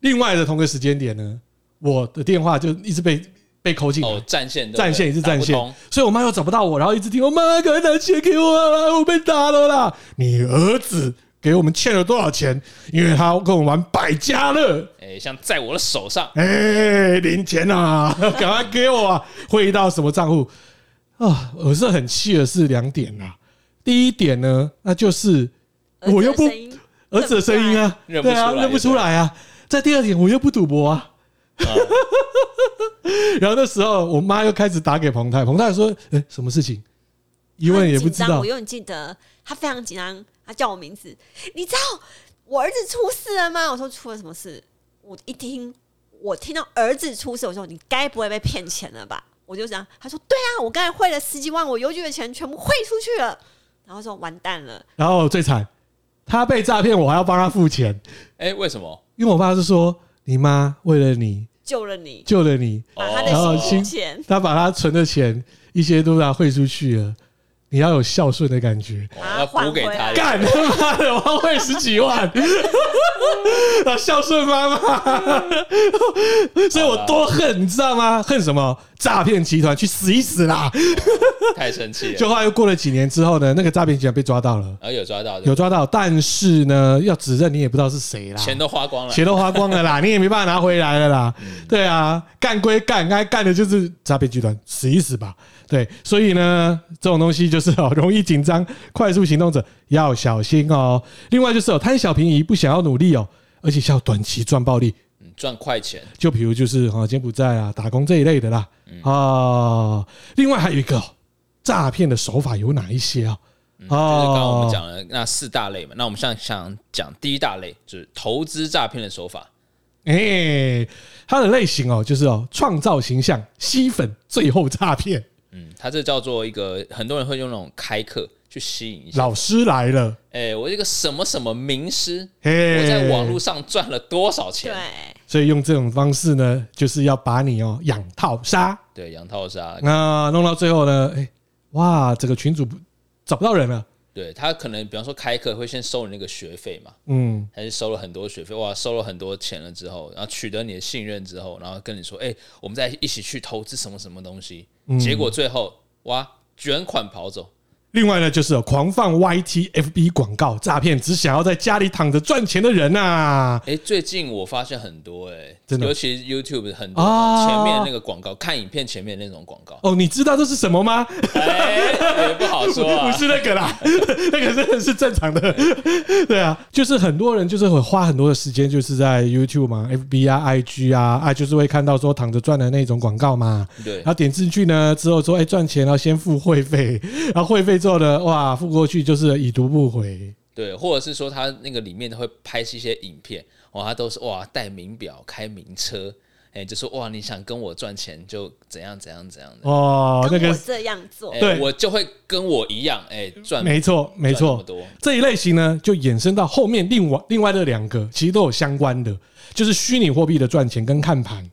另外的同个时间点呢，我的电话就一直被被扣进来，哦，占线，占线一直占线，所以我妈又找不到我，然后一直听我妈赶快拿钱给我了，我被打了啦！你儿子给我们欠了多少钱？因为他跟我玩百家乐，哎，像在我的手上，哎，零钱啊，(laughs) 赶快给我啊！汇到什么账户啊？我是很气的是两点啊，第一点呢，那就是。我又不儿子的声音啊，对啊，认不出来啊。在第二点，我又不赌博啊。(laughs) 然后那时候，我妈又开始打给彭太，彭太说：“哎，什么事情？”一问也不知道。我永远记得他非常紧张，他叫我名字。你知道我儿子出事了吗？我说出了什么事？我一听，我听到儿子出事，我说你该不会被骗钱了吧？我就这样，他说：“对啊，我刚才汇了十几万，我邮局的钱全部汇出去了。”然后说：“完蛋了。”然后最惨。他被诈骗，我还要帮他付钱。哎，为什么？因为我爸是说，你妈为了你救了你，救了你，把他的新钱，他把他存的钱一些都让他汇出去了。你要有孝顺的感觉，要补给他。干他妈的，我要汇十几万，(laughs) 孝顺妈妈。(laughs) 所以我多恨，你知道吗？恨什么？诈骗集团去死一死啦！(laughs) 太生气了。就后来又过了几年之后呢，那个诈骗集团被抓到了，啊，有抓到，有抓到，但是呢，要指认你也不知道是谁啦，钱都花光了，钱都花光了啦，(laughs) 你也没办法拿回来了啦。对啊，干归干，该干的就是诈骗集团，死一死吧。对，所以呢，这种东西就是哦，容易紧张、快速行动者要小心哦。另外就是哦，贪小便宜、不想要努力哦，而且需要短期赚暴利。赚快钱。就比如就是哈柬埔寨啊、打工这一类的啦。啊，另外还有一个诈骗的手法有哪一些啊？就是刚刚我们讲了那四大类嘛。那我们现在想讲第一大类，就是投资诈骗的手法。哎，它的类型哦，就是哦，创造形象、吸粉，最后诈骗。嗯，它这叫做一个很多人会用那种开课去吸引一下。老师来了，哎，我这个什么什么名师，我在网络上赚了多少钱？对，所以用这种方式呢，就是要把你哦养套杀。对，养套杀。那弄到最后呢，哎，哇，这个群主找不到人了。对他可能，比方说开课会先收你那个学费嘛，嗯，还是收了很多学费，哇，收了很多钱了之后，然后取得你的信任之后，然后跟你说，哎，我们再一起去投资什么什么东西，结果最后哇，卷款跑走。另外呢，就是有狂放 YT、FB 广告诈骗，只想要在家里躺着赚钱的人呐、啊。哎，最近我发现很多哎、欸，真的，尤其是 YouTube 很多前面那个广告，看影片前面那种广告。哦，你知道这是什么吗？哎，也不好说啊，(laughs) 不是那个啦，(laughs) 那个真的是正常的。(laughs) 对啊，就是很多人就是会花很多的时间，就是在 YouTube 嘛、FB 啊、IG 啊，啊，就是会看到说躺着赚的那种广告嘛。对，然后点进去呢之后说，哎，赚钱，然后先付会费，然后会费。做的哇，付过去就是已读不回。对，或者是说他那个里面会拍一些影片，哇，他都是哇戴名表、开名车，哎，就说哇你想跟我赚钱就怎样怎样怎样的哦，那个这样做，对，我就会跟我一样，哎，赚没错没错。这一类型呢，就衍生到后面另外另外的两个，其实都有相关的，就是虚拟货币的赚钱跟看盘。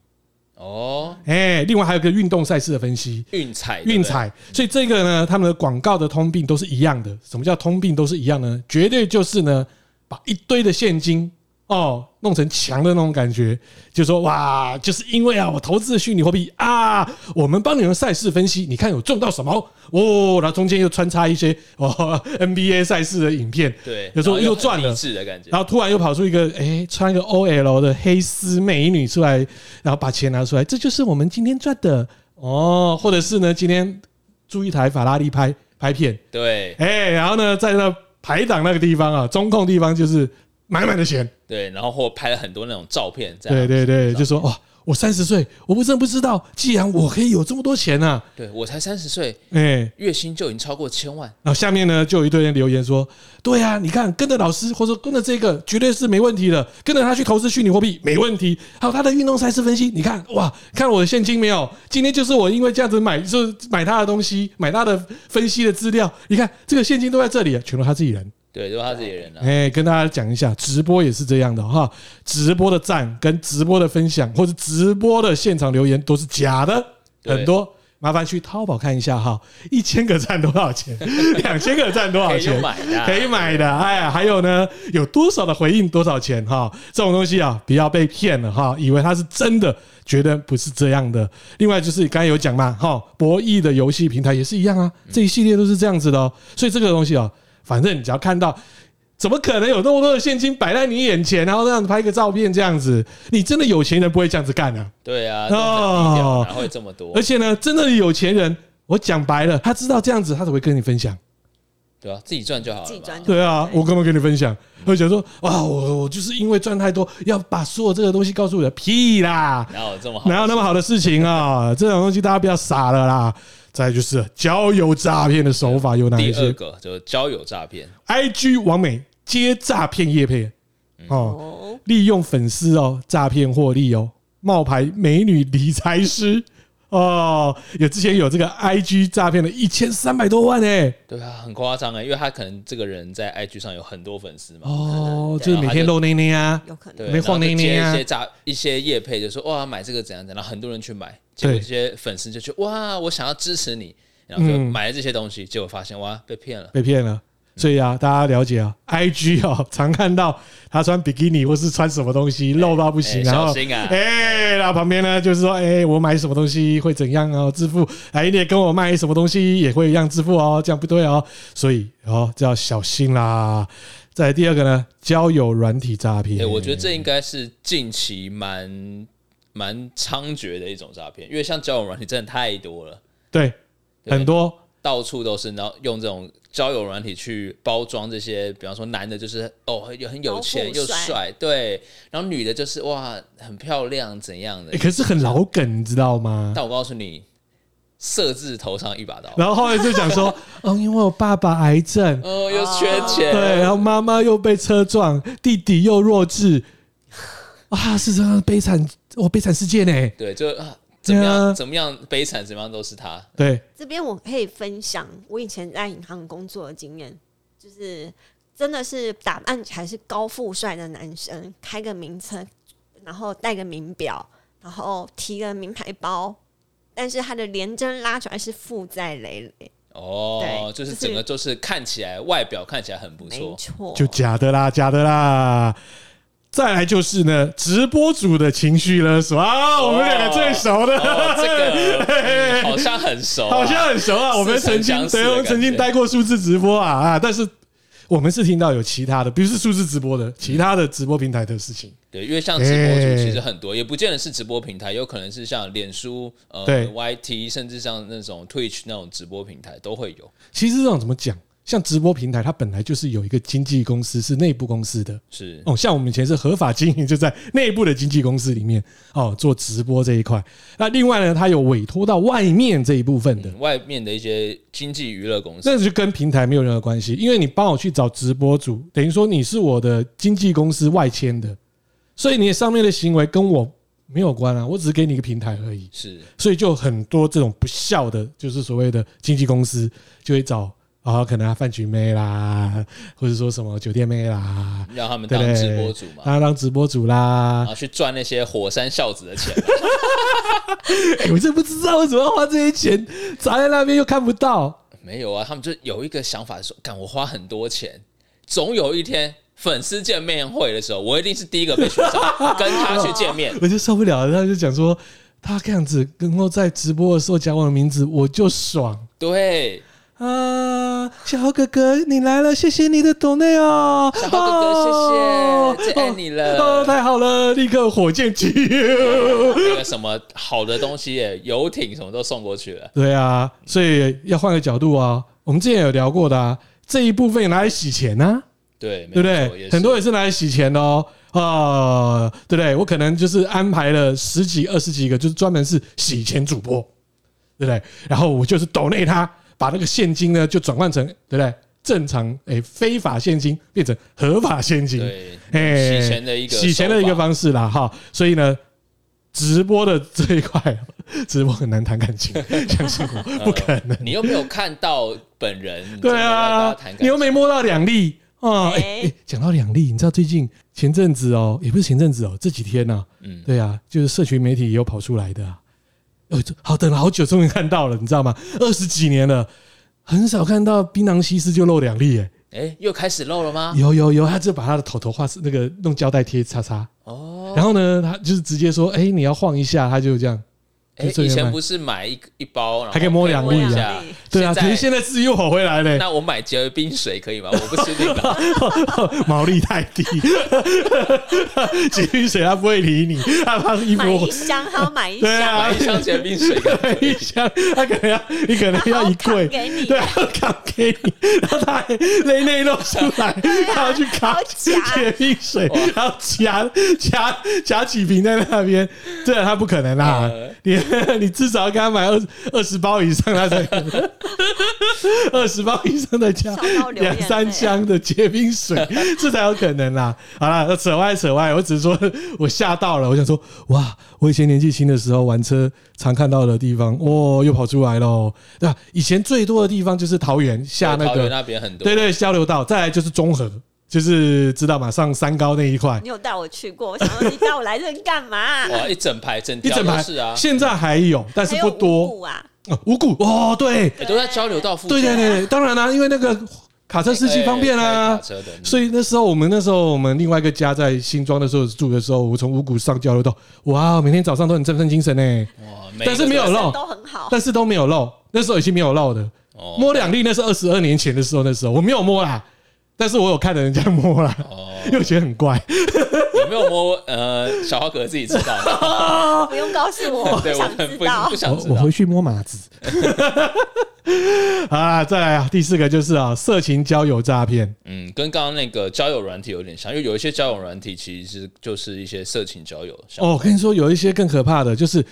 哦，哎，另外还有个运动赛事的分析，运彩，运彩，所以这个呢，他们的广告的通病都是一样的。什么叫通病都是一样呢？绝对就是呢，把一堆的现金。哦，弄成墙的那种感觉，就说哇，就是因为啊，我投资的虚拟货币啊，我们帮你们赛事分析，你看有中到什么哦，然后中间又穿插一些哦 (laughs) NBA 赛事的影片，对，有时候又赚了，然后突然又跑出一个哎，穿一个 OL 的黑丝美女出来，然后把钱拿出来，这就是我们今天赚的哦，或者是呢，今天租一台法拉利拍拍片，对，哎，然后呢，在那排档那个地方啊，中控地方就是。满满的钱，对，然后或拍了很多那种照片，这样对对对，就说哇，我三十岁，我不真不知道，既然我可以有这么多钱呢，对我才三十岁，哎，月薪就已经超过千万。然后下面呢，就有一堆人留言说，对啊，你看跟着老师或者跟着这个绝对是没问题的，跟着他去投资虚拟货币没问题。还有他的运动赛事分析，你看哇，看我的现金没有？今天就是我因为这样子买，就是买他的东西，买他的分析的资料，你看这个现金都在这里，全都他自己人。对，都是他自己人了。哎，跟大家讲一下，直播也是这样的哈。直播的赞跟直播的分享，或者直播的现场留言都是假的，很多。麻烦去淘宝看一下哈，一千个赞多少钱？(laughs) 两千个赞多少钱？可以买的，可以买的。哎呀，还有呢，有多少的回应多少钱？哈，这种东西啊，不要被骗了哈，以为它是真的，觉得不是这样的。另外就是刚才有讲嘛，哈，博弈的游戏平台也是一样啊，这一系列都是这样子的哦。所以这个东西啊。反正你只要看到，怎么可能有那么多的现金摆在你眼前，然后这样拍个照片这样子？你真的有钱人不会这样子干啊？对啊，哦，哪会这么多？而且呢，真的有钱人，我讲白了，他知道这样子，他才会跟你分享。对啊，自己赚就好了。自己赚。对啊，我干嘛跟你分享？会想说，哇，我我就是因为赚太多，要把所有这个东西告诉我的屁啦！哪有这么好？哪有那么好的事情啊？这种东西大家不要傻了啦。再就是交友诈骗的手法有哪一些？第二个就是交友诈骗，IG 网美接诈骗业配。哦，利用粉丝哦诈骗获利哦，冒牌美女理财师。哦，有之前有这个 IG 诈骗的一千三百多万哎，对啊，很夸张哎，因为他可能这个人在 IG 上有很多粉丝嘛，哦，就是每天露内内啊，有可能。对，没晃内内啊，一些诈一些业配就说哇买这个怎样怎样，很多人去买。结果这些粉丝就觉得哇，我想要支持你，然后就买了这些东西，结果发现哇，被骗了，被骗了。所以啊，大家了解啊，IG 哦，(laughs) 常看到他穿比基尼或是穿什么东西露到不行，然后哎，然后旁边呢就是说，哎，我买什么东西会怎样哦，支付，哎，你也跟我卖什么东西也会一样支付哦，这样不对哦，所以哦，就要小心啦。再来第二个呢，交友软体诈骗，哎，我觉得这应该是近期蛮。蛮猖獗的一种诈骗，因为像交友软体真的太多了，对，很多。到处都是，然后用这种交友软体去包装这些，比方说男的就是哦，有很有钱又帅，对，然后女的就是哇，很漂亮怎样的？欸、可是很老梗，你知道吗？但我告诉你，色字头上一把刀。然后后来就讲说，(laughs) 哦，因为我爸爸癌症，哦，又缺钱，对，然后妈妈又被车撞，弟弟又弱智，啊，是这样悲惨，我、哦、悲惨世界呢？对，就。怎么样？怎么样悲惨？怎么样都是他。对，这边我可以分享我以前在银行工作的经验，就是真的是打扮起来是高富帅的男生，开个名车，然后戴个名表，然后提个名牌包，但是他的连针拉出来是负债累累。哦，就是整个就是看起来外表看起来很不错，没错，就假的啦，假的啦。再来就是呢，直播主的情绪勒索啊，我们两个最熟的，哦、这个好像很熟，好像很熟啊。我们曾经对，我们曾经待过数字直播啊啊，但是我们是听到有其他的，比如是数字直播的其他的直播平台的事情。对，因为像直播主其实很多，也不见得是直播平台，有可能是像脸书、呃对 YT，甚至像那种 Twitch 那种直播平台都会有。其实这种怎么讲？像直播平台，它本来就是有一个经纪公司，是内部公司的。是哦，像我们以前是合法经营，就在内部的经纪公司里面哦做直播这一块。那另外呢，它有委托到外面这一部分的，外面的一些经纪娱乐公司，那就跟平台没有任何关系，因为你帮我去找直播主，等于说你是我的经纪公司外签的，所以你上面的行为跟我没有关啊，我只是给你一个平台而已。是，所以就很多这种不孝的，就是所谓的经纪公司就会找。哦，可能啊，饭局妹啦，或者说什么酒店妹啦，让他们当直播主嘛，让他当直播主啦，啊，去赚那些火山孝子的钱。(laughs) 哎，我真不知道为什么要花这些钱，砸在那边又看不到。没有啊，他们就有一个想法说，干我花很多钱，总有一天粉丝见面会的时候，我一定是第一个被选上，跟他去见面。(laughs) 我就受不了了，他就讲说，他这样子能够在直播的时候讲我的名字，我就爽。对。啊，小豪哥哥，你来了，谢谢你的抖内哦。小豪哥哥，谢谢，最爱你了。哦，太好了，立刻火箭机，那个什么好的东西耶，游艇什么都送过去了。对啊，所以要换个角度啊。我们之前有聊过的啊，这一部分也拿来洗钱呢。对，对不对？很多也是拿来洗钱的哦。啊，对不对？我可能就是安排了十几、二十几个，就是专门是洗钱主播，对不对？然后我就是抖内他。把那个现金呢，就转换成对不对？正常诶、欸，非法现金变成合法现金，对，诶，洗钱的一个洗钱的一个方式啦，哈。所以呢，直播的这一块，直播很难谈感情，(laughs) 相信我，不可能。你又没有看到本人，对啊，你又没摸到两粒啊。哎，讲到两粒，你知道最近前阵子哦，也不是前阵子哦，这几天呢，嗯，对啊，就是社群媒体也有跑出来的。好，等了好久，终于看到了，你知道吗？二十几年了，很少看到槟榔西施就露两粒，哎，哎，又开始露了吗？有有有，他就把他的头头画是那个用胶带贴擦擦，哦，然后呢，他就是直接说，哎，你要晃一下，他就这样。哎，以前不是买一一包，还可以摸两粒啊？对啊，可是现在自己又跑回来了。(laughs) 那我买结冰水可以吗？我不确定了，(laughs) 毛利太低。(laughs) 结冰水他不会理你，他把衣服买一箱，他要买一箱，买一箱结冰水，一箱他可能要，你可能要一柜。给你，对，扛给你，然后他还内内露出来，他要去扛结冰水，然后夹夹夹几瓶在那边，这他不可能啦，你。你至少要给他买二二十包以上，他才可能二十包以上的加两三箱的结冰水，(laughs) 这才有可能啦。好了，扯歪扯歪，我只是说我吓到了。我想说，哇，我以前年纪轻的时候玩车常看到的地方，哇，又跑出来了。对吧？以前最多的地方就是桃园下那个那边很多，对对，交流道，再来就是中和。就是知道嘛，上三高那一块，你有带我去过？我想说你带我来这干嘛？(laughs) 哇，一整排，整一整排是啊。现在还有，但是不多。五股啊，五谷哦，对，都在交流道附近。对对对，当然啦，因为那个卡车司机方便啊。所以那时候我们那时候我们另外一个家在新庄的时候住的时候，我从五谷上交流道，哇，每天早上都很振奋精神呢。哇，但是没有漏，都很好，但是都没有漏。那时候已经没有漏的。摸两粒那是二十二年前的时候，那时候我没有摸啦。但是我有看着人家摸啦，因为我觉得很怪。有没没有摸？呃，小花哥自己知道，(laughs) 不用告诉我，(laughs) 对我不想很不知道不。想知道我我回。去摸马子。(laughs) 啊，再来啊，第四个就是啊，色情交友诈骗。嗯，跟刚刚那个交友软体有点像，因为有一些交友软体其实就是一些色情交友。哦，我跟你说，有一些更可怕的，就是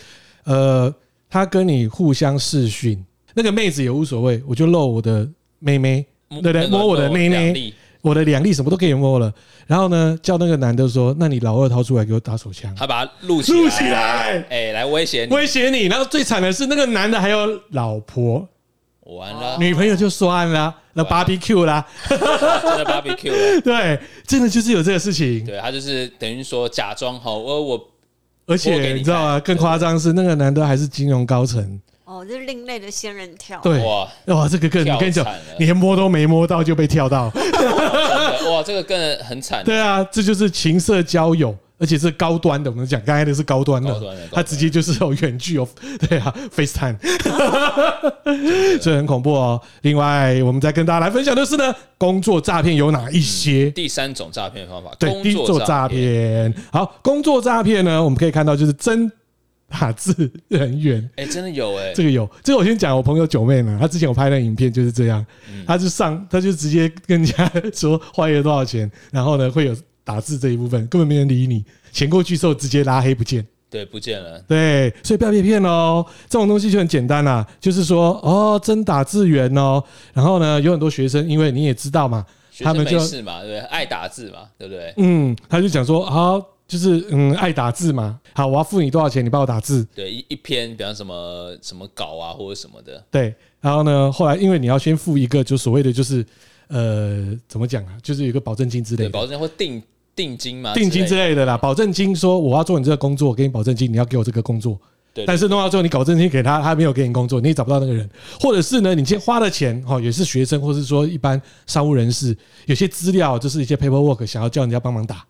呃，他跟你互相视讯，那个妹子也无所谓，我就露我的妹妹，对不对？摸我的内内，我的两粒什么都可以摸了。然后呢，叫那个男的说：“那你老二掏出来给我打手枪，他把它录起来，录起来，哎，来威胁你，威胁你。”然后最惨的是，那个男的还有老婆、完了，女朋友就算了，那 barbecue 啦，真的 barbecue 了。(laughs) 对，真的就是有这个事情。对他就是等于说假装好，我我而且你你知道吗？更夸张是那个男的还是金融高层。哦，这是另类的仙人跳。对，哇哇，这个更，跳我跟你讲惨了，连摸都没摸到就被跳到。(laughs) 哇，这个更很惨。对啊，这就是情色交友，而且是高端的。我们讲刚才的是高端的高端的，他直接就是有远距哦，(laughs) 对啊，FaceTime，(laughs) 这很恐怖哦。另外，我们再跟大家来分享的是呢，工作诈骗有哪一些？第三种诈骗方法，对，工作诈骗。好，工作诈骗呢，我们可以看到就是真打字人员。哎，真的有哎，这个有，这个我先讲我朋友九妹呢，她之前有拍那影片就是这样，她就上，她就直接跟人家说花了多少钱，然后呢会有打字这一部分，根本没人理你，钱过去之后直接拉黑不见，对，不见了。对，所以不要被骗哦，这种东西就很简单啦，就是说哦，真打字员哦，然后呢有很多学生，因为你也知道嘛，他们就没事嘛，对不对？爱打字嘛，对不对？嗯，他就讲说好，就是嗯爱打字嘛，好，我要付你多少钱，你帮我打字，对，一一篇，比方什么什么稿啊，或者什么的，对，然后呢，后来因为你要先付一个，就所谓的就是呃，怎么讲啊？就是有一个保证金之类，的，保证金或定定金嘛，定金之类的啦，保证金说我要做你这个工作，我给你保证金，你要给我这个工作。对，但是弄到最后，你保证金给他，他没有给你工作，你也找不到那个人，或者是呢，你先花了钱，哈，也是学生，或是说一般商务人士，有些资料就是一些 paperwork，想要叫人家帮忙打，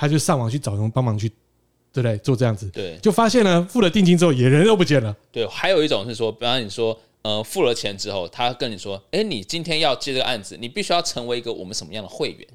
他就上网去找人帮忙去，对不对？做这样子，对就发现呢，付了定金之后，也人都不见了。对，还有一种是说，比方你说，呃，付了钱之后，他跟你说，哎，你今天要接这个案子，你必须要成为一个我们什么样的会员？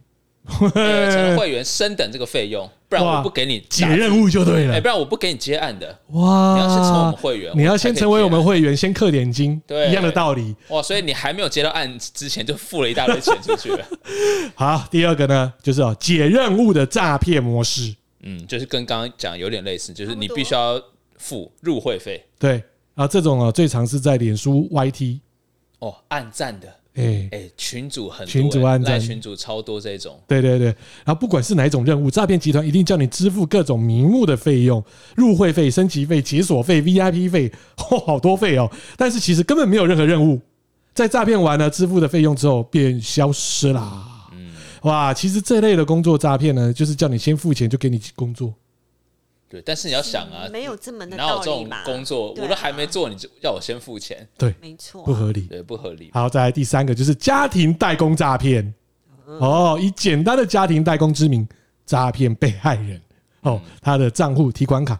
呃成为会员升等这个费用，(laughs) 不然我不给你解任务就对了哎，。不然我不给你接案的。哇！你要先成为我们会员你要先成为我们会员，先氪点金，对一样的道理。哇，所以你还没有接到案之前就付了一大堆钱出去了。(laughs) 好，第二个呢，就是哦解任务的诈骗模式。嗯，就是跟刚刚讲有点类似，就是你必须要付入会费对啊，这种哦最常是在脸书 YT，哦，按赞的，哎，哎，群主很多群主按赞赖群主超多这种，对对对，然后不管是哪一种任务，诈骗集团一定叫你支付各种名目的费用，入会费、升级费、解锁费、VIP 费，哦，好多费哦。但是其实根本没有任何任务，在诈骗完了支付的费用之后便消失啦。哇，其实这类的工作诈骗呢，就是叫你先付钱就给你工作。对，但是你要想啊，没有这么的哪有这种？工作，啊我都还没做，你就要我先付钱，对，没错，不合理。对，不合理。好，再来第三个就是家庭代工诈骗。哦，以简单的家庭代工之名诈骗被害人。哦，他的账户、提款卡，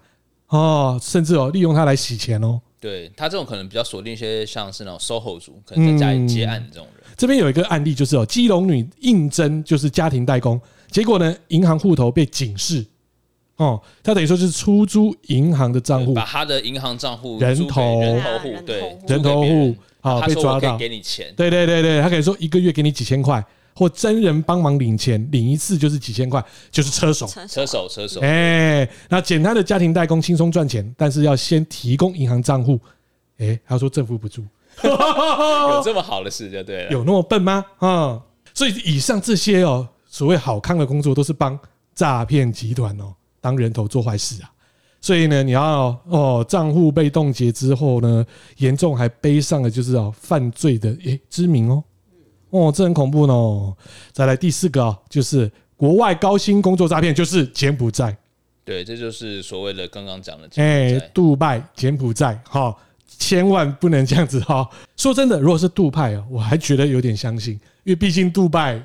哦，甚至哦利用它来洗钱哦。对他这种可能比较锁定一些像是那种 SOHO 族，可能在家里接案的这种人。这边有一个案例，就是哦，基隆女应征就是家庭代工，结果呢，银行户头被警示。哦，他等于说就是出租银行的账户，把他的银行账户人头。人头户，对，人头户。好他被抓到。给你钱，对对对对，他可以说一个月给你几千块，或真人帮忙领钱，领一次就是几千块，就是车手。车手。车手，哎，那简单的家庭代工轻松赚钱，但是要先提供银行账户。哎，他说政府补助，(laughs) 有这么好的事就对了。(laughs) 有那么笨吗？啊，所以以上这些哦，所谓好康的工作，都是帮诈骗集团哦当人头做坏事啊。所以呢，你要哦账户被冻结之后呢，严重还背上了就是哦犯罪的诶之名哦，哦这很恐怖呢。再来第四个啊，就是国外高薪工作诈骗，就是柬埔寨。对，这就是所谓的刚刚讲的哎柬埔寨，杜拜、柬埔寨，哈，千万不能这样子哈。说真的，如果是杜拜啊，我还觉得有点相信，因为毕竟杜拜，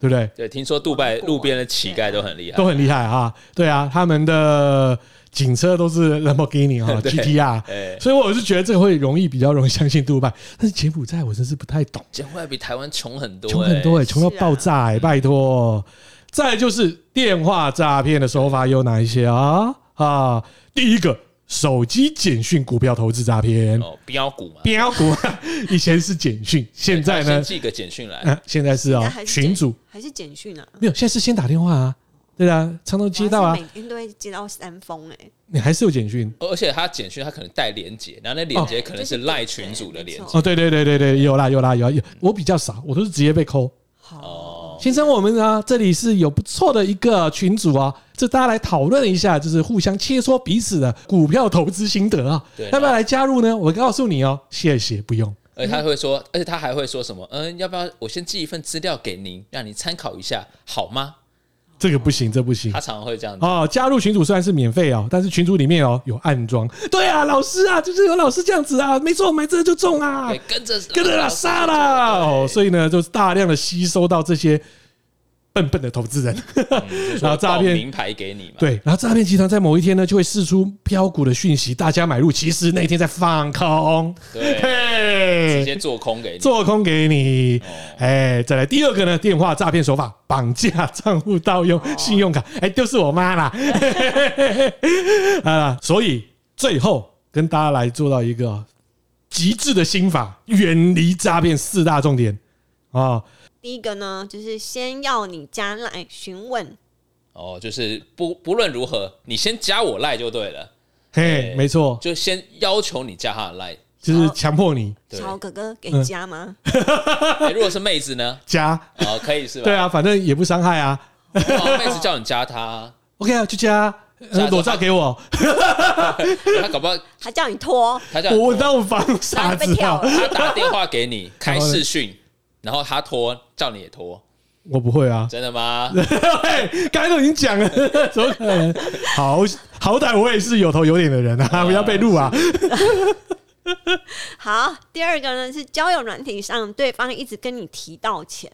对不对？对，听说杜拜路边的乞丐都很厉害，都很厉害啊。对啊，他们的警车都是兰博基尼哈对 GTR，哎所以我是觉得这个会容易比较容易相信杜拜。但是柬埔寨我真是不太懂，柬埔寨比台湾穷很多，穷很多哎，穷到爆炸哎，拜托。再来就是电话诈骗的手法有哪一些啊？啊，第一个。手机简讯股票投资诈骗。哦，标股嘛，标股，(laughs) 以前是简讯，现在呢？寄个简讯来，嗯，现在是哦，群主。还是简讯啊？没有，现在是先打电话啊，对啊，常常接到啊，每天都会接到三封哎，你还是有简讯，而且他简讯他可能带连接，然后那连接可能是赖群主的连接，哦，对对对对对，有啦有啦有有，我比较少，我都是直接被扣。哦。先生，我们呢，这里是有不错的一个群组啊，这大家来讨论一下，就是互相切磋彼此的股票投资心得啊。对，要不要来加入呢？我告诉你哦，谢谢，不用。而且他会说，而且他还会说什么？嗯，要不要我先寄一份资料给您，让你参考一下，好吗？这个不行，这不行。他常常会这样子哦。加入群组虽然是免费哦，但是群组里面哦有暗装。对啊，老师啊，就是有老师这样子啊，没错，买这个就中啊，跟着跟着他杀了哦。所以呢，就是大量的吸收到这些。笨笨的投资人，(laughs) 然后诈骗名牌给你嘛？对，然后诈骗集团在某一天呢，就会释出飘股的讯息，大家买入，其实那一天在放空，对，直接做空给你，做空给你。哎，再来第二个呢，电话诈骗手法，绑架账户盗用信用卡，哎，就是我妈啦。(laughs) 啊，所以最后跟大家来做到一个极致的心法，远离诈骗四大重点啊。第一个呢，就是先要你加赖询问，哦，就是不不论如何，你先加我赖就对了，嘿，没错，就先要求你加他的赖，就是强迫你。小哥哥给加吗？(laughs) 如果是妹子呢？加，哦，可以是吧？对啊，反正也不伤害啊。妹子叫你加他，OK 啊，就加，裸照给我。(laughs) 他搞不好他叫你脱，他叫我当防傻子，他打电话给你开视讯。然后他拖，叫你也拖，我不会啊，真的吗？(laughs) 刚才都已经讲了，(laughs) 怎么可能？好好歹我也是有头有脸的人啊，(laughs) 不要被录啊。好，第二个呢是交友软体上，对方一直跟你提到钱，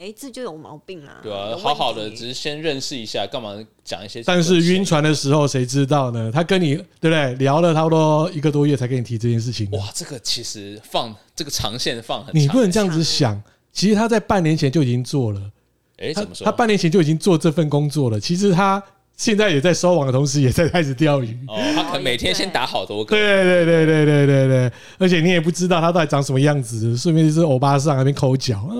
哎，这就有毛病啊。对啊，好好的只是先认识一下，干嘛讲一些？但是晕船的时候谁知道呢？他跟你对不对？聊了差不多一个多月才跟你提这件事情。哇，这个其实放。这个长线放很长，你不能这样子想。其实他在半年前就已经做了。哎，怎么说？他半年前就已经做这份工作了。其实他现在也在收网的同时，也在开始钓鱼。哦，他可能每天先打好多个。对对对对对对对。而且你也不知道他到底长什么样子，顺便就是欧巴上那边抠脚啊，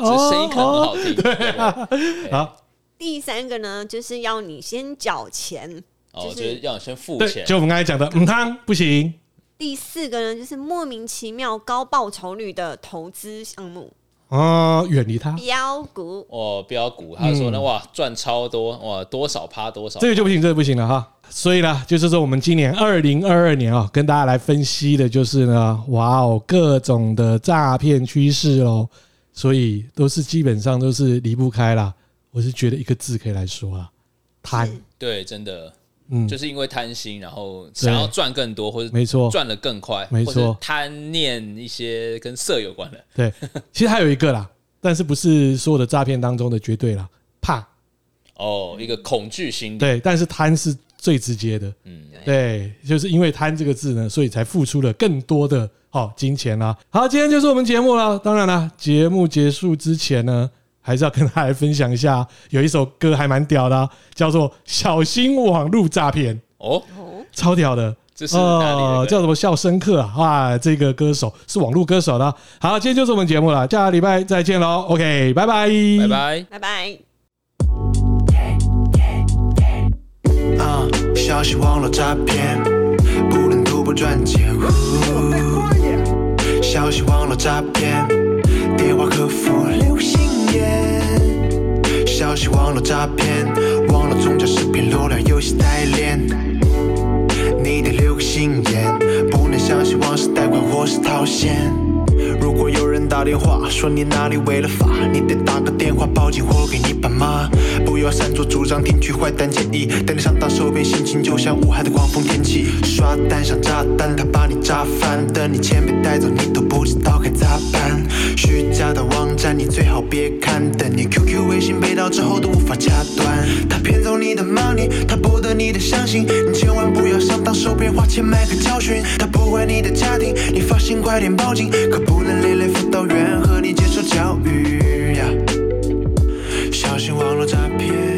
这声音可能很好听。对啊。好，第三个呢，就是要你先缴钱。哦，就是要你先付钱。就我们刚才讲的，嗯，汤不行。第四个呢，就是莫名其妙高报酬率的投资项目啊，远离它。标股哦，标股，他说呢，哇，赚超多，哇，多少趴多少，这个就不行，这个不行了哈。所以呢，就是说我们今年二零二二年啊，跟大家来分析的就是呢，哇哦，各种的诈骗趋势哦，所以都是基本上都是离不开啦。我是觉得一个字可以来说啊，贪。对，真的。嗯，就是因为贪心，然后想要赚更多，或者没错赚得更快，没错贪念一些跟色有关的。对，其实还有一个啦，但是不是所有的诈骗当中的绝对啦，怕哦，一个恐惧心理。对，但是贪是最直接的。嗯，对，就是因为贪这个字呢，所以才付出了更多的哦金钱啦。好，今天就是我们节目了。当然啦，节目结束之前呢。还是要跟大家来分享一下，有一首歌还蛮屌的，啊，叫做《小心网络诈骗》哦，超屌的，这是哪里的？叫什么？笑声客啊！哇，这个歌手是网络歌手的。好，今天就是我们节目了，下个礼拜再见喽。OK，拜拜，拜拜，拜拜。啊，小心网络诈骗，不能赌博赚钱。小心网络诈骗，电话客服消息。网络诈骗，网络宗教视频裸聊游戏代练，你得留个心眼，不能相信网上贷款或是套现。如果有人打电话说你哪里违了法，你得打个电话报警或给你爸妈。不要擅作主张，听取坏蛋建议，等你上当受骗，心情就像武汉的狂风天气。刷单像炸弹，他把你炸翻，等你钱被带走，你都不知道该咋办。虚假的网站你最好别看，等你 QQ 微信被盗之后都无法掐断。他骗走你的 money，他博得你的相信，你千万不要上当受骗，花钱买个教训。他破坏你的家庭，你发现快点报警，可不。能连累到院和你接受教育呀。小心网络诈骗。